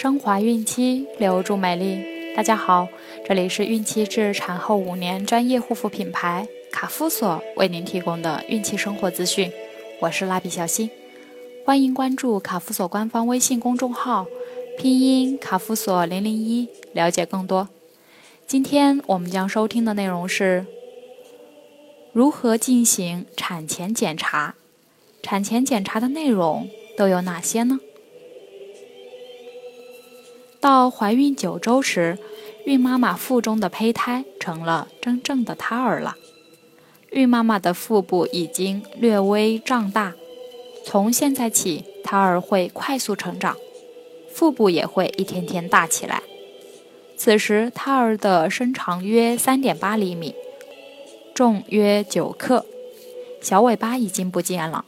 升华孕期，留住美丽。大家好，这里是孕期至产后五年专业护肤品牌卡夫索为您提供的孕期生活资讯，我是蜡笔小新，欢迎关注卡夫索官方微信公众号，拼音卡夫索零零一，了解更多。今天我们将收听的内容是如何进行产前检查，产前检查的内容都有哪些呢？到怀孕九周时，孕妈妈腹中的胚胎成了真正的胎儿了。孕妈妈的腹部已经略微胀大，从现在起，胎儿会快速成长，腹部也会一天天大起来。此时，胎儿的身长约三点八厘米，重约九克，小尾巴已经不见了，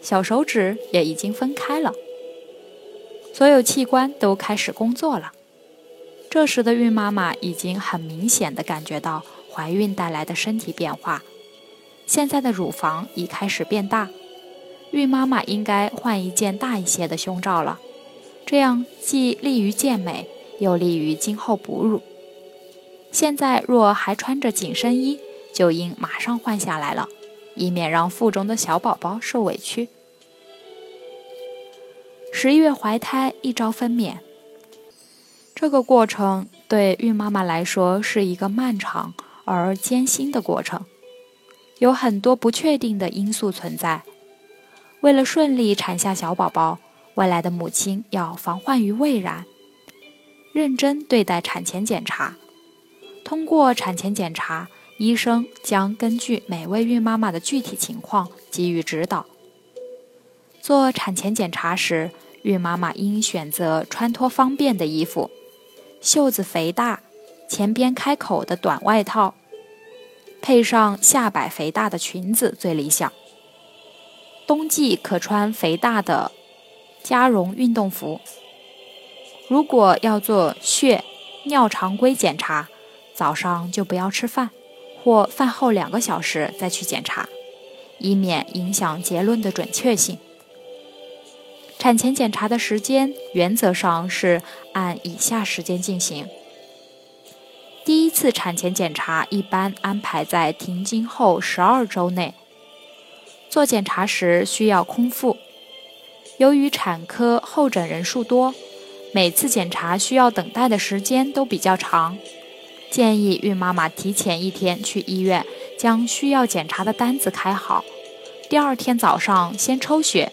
小手指也已经分开了。所有器官都开始工作了。这时的孕妈妈已经很明显的感觉到怀孕带来的身体变化，现在的乳房已开始变大，孕妈妈应该换一件大一些的胸罩了，这样既利于健美，又利于今后哺乳。现在若还穿着紧身衣，就应马上换下来了，以免让腹中的小宝宝受委屈。十一月怀胎，一朝分娩。这个过程对孕妈妈来说是一个漫长而艰辛的过程，有很多不确定的因素存在。为了顺利产下小宝宝，未来的母亲要防患于未然，认真对待产前检查。通过产前检查，医生将根据每位孕妈妈的具体情况给予指导。做产前检查时，孕妈妈应选择穿脱方便的衣服，袖子肥大、前边开口的短外套，配上下摆肥大的裙子最理想。冬季可穿肥大的加绒运动服。如果要做血尿常规检查，早上就不要吃饭，或饭后两个小时再去检查，以免影响结论的准确性。产前检查的时间原则上是按以下时间进行：第一次产前检查一般安排在停经后十二周内。做检查时需要空腹。由于产科候诊人数多，每次检查需要等待的时间都比较长，建议孕妈妈提前一天去医院将需要检查的单子开好，第二天早上先抽血。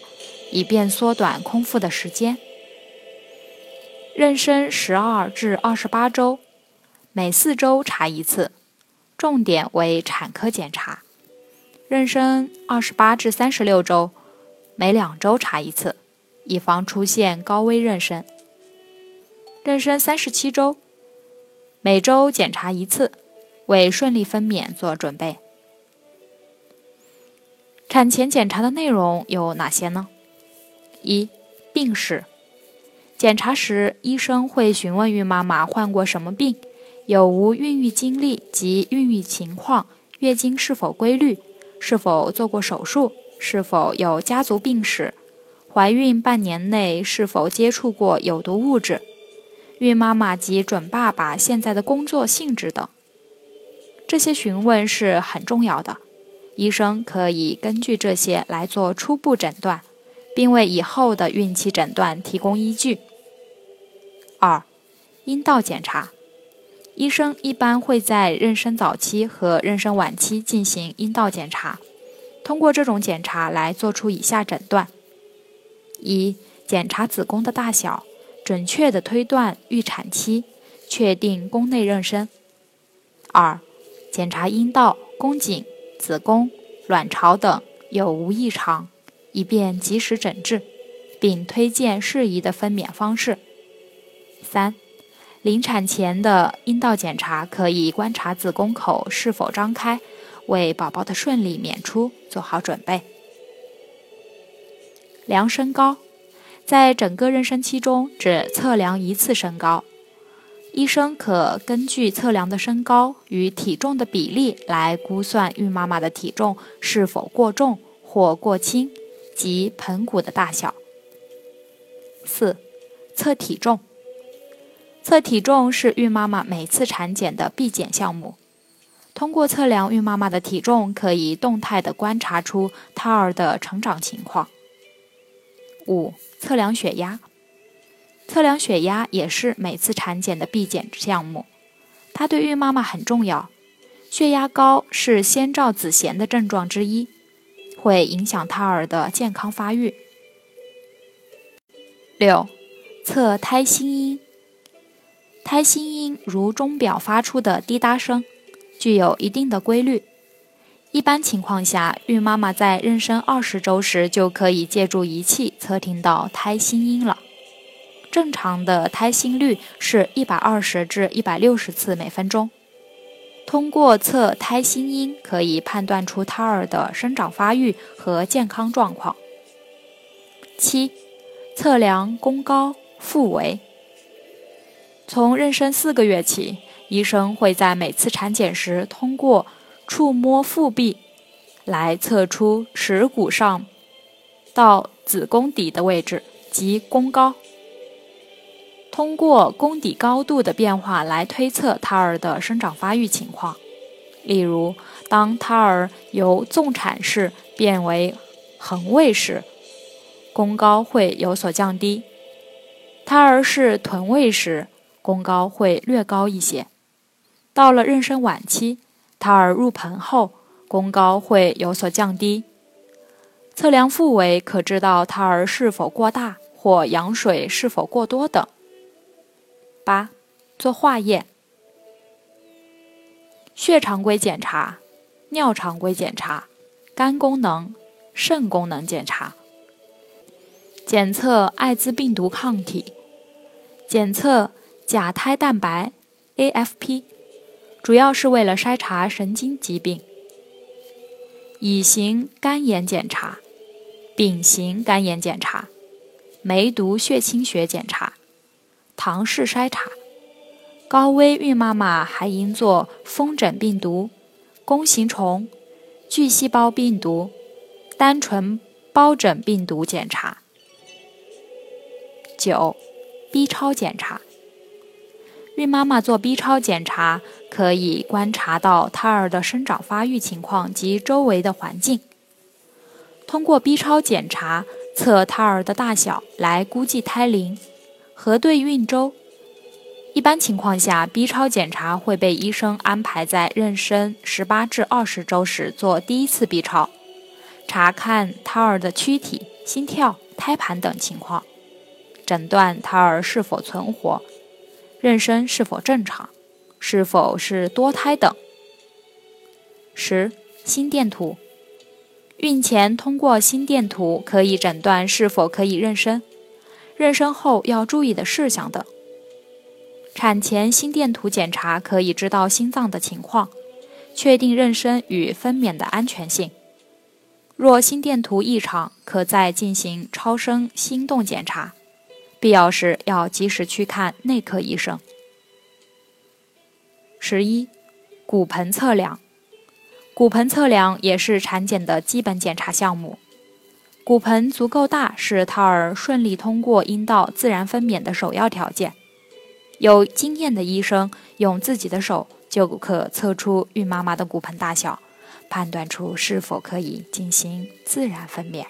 以便缩短空腹的时间。妊娠十二至二十八周，每四周查一次，重点为产科检查；妊娠二十八至三十六周，每两周查一次，以防出现高危妊娠；妊娠三十七周，每周检查一次，为顺利分娩做准备。产前检查的内容有哪些呢？一、病史检查时，医生会询问孕妈妈患过什么病，有无孕育经历及孕育情况，月经是否规律，是否做过手术，是否有家族病史，怀孕半年内是否接触过有毒物质，孕妈妈及准爸爸现在的工作性质等。这些询问是很重要的，医生可以根据这些来做初步诊断。并为以后的孕期诊断提供依据。二、阴道检查，医生一般会在妊娠早期和妊娠晚期进行阴道检查，通过这种检查来做出以下诊断：一、检查子宫的大小，准确地推断预产期，确定宫内妊娠；二、检查阴道、宫颈、子宫、卵巢等有无异常。以便及时诊治，并推荐适宜的分娩方式。三、临产前的阴道检查可以观察子宫口是否张开，为宝宝的顺利娩出做好准备。量身高，在整个妊娠期中只测量一次身高，医生可根据测量的身高与体重的比例来估算孕妈妈的体重是否过重或过轻。及盆骨的大小。四、测体重，测体重是孕妈妈每次产检的必检项目。通过测量孕妈妈的体重，可以动态的观察出胎儿的成长情况。五、测量血压。测量血压也是每次产检的必检项目，它对孕妈妈很重要。血压高是先兆子痫的症状之一，会影响胎儿的健康发育。六、测胎心音。胎心音如钟表发出的滴答声，具有一定的规律。一般情况下，孕妈妈在妊娠二十周时就可以借助仪器测听到胎心音了。正常的胎心率是一百二十至一百六十次每分钟。通过测胎心音，可以判断出胎儿的生长发育和健康状况。七、测量宫高、腹围。从妊娠四个月起，医生会在每次产检时通过触摸腹壁来测出耻骨上到子宫底的位置及宫高。通过宫底高度的变化来推测胎儿的生长发育情况。例如，当胎儿由纵产式变为横位时，宫高会有所降低；胎儿是臀位时，宫高会略高一些。到了妊娠晚期，胎儿入盆后，宫高会有所降低。测量腹围可知道胎儿是否过大或羊水是否过多等。八、做化验。血常规检查、尿常规检查、肝功能、肾功能检查。检测艾滋病毒抗体，检测。甲胎蛋白 （AFP） 主要是为了筛查神经疾病。乙型肝炎检查、丙型肝炎检查、梅毒血清学检查、唐氏筛查。高危孕妈妈还应做风疹病毒、弓形虫、巨细胞病毒、单纯疱疹病毒检查。九，B 超检查。孕妈妈做 B 超检查，可以观察到胎儿的生长发育情况及周围的环境。通过 B 超检查测胎儿的大小，来估计胎龄，核对孕周。一般情况下，B 超检查会被医生安排在妊娠十八至二十周时做第一次 B 超，查看胎儿的躯体、心跳、胎盘等情况，诊断胎儿是否存活。妊娠是否正常，是否是多胎等。十、心电图。孕前通过心电图可以诊断是否可以妊娠，妊娠后要注意的事项等。产前心电图检查可以知道心脏的情况，确定妊娠与分娩的安全性。若心电图异常，可再进行超声心动检查。必要时要及时去看内科医生。十一，骨盆测量，骨盆测量也是产检的基本检查项目。骨盆足够大是胎儿顺利通过阴道自然分娩的首要条件。有经验的医生用自己的手就可测出孕妈妈的骨盆大小，判断出是否可以进行自然分娩。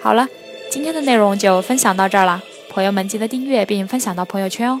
好了，今天的内容就分享到这儿了。朋友们记得订阅并分享到朋友圈哦。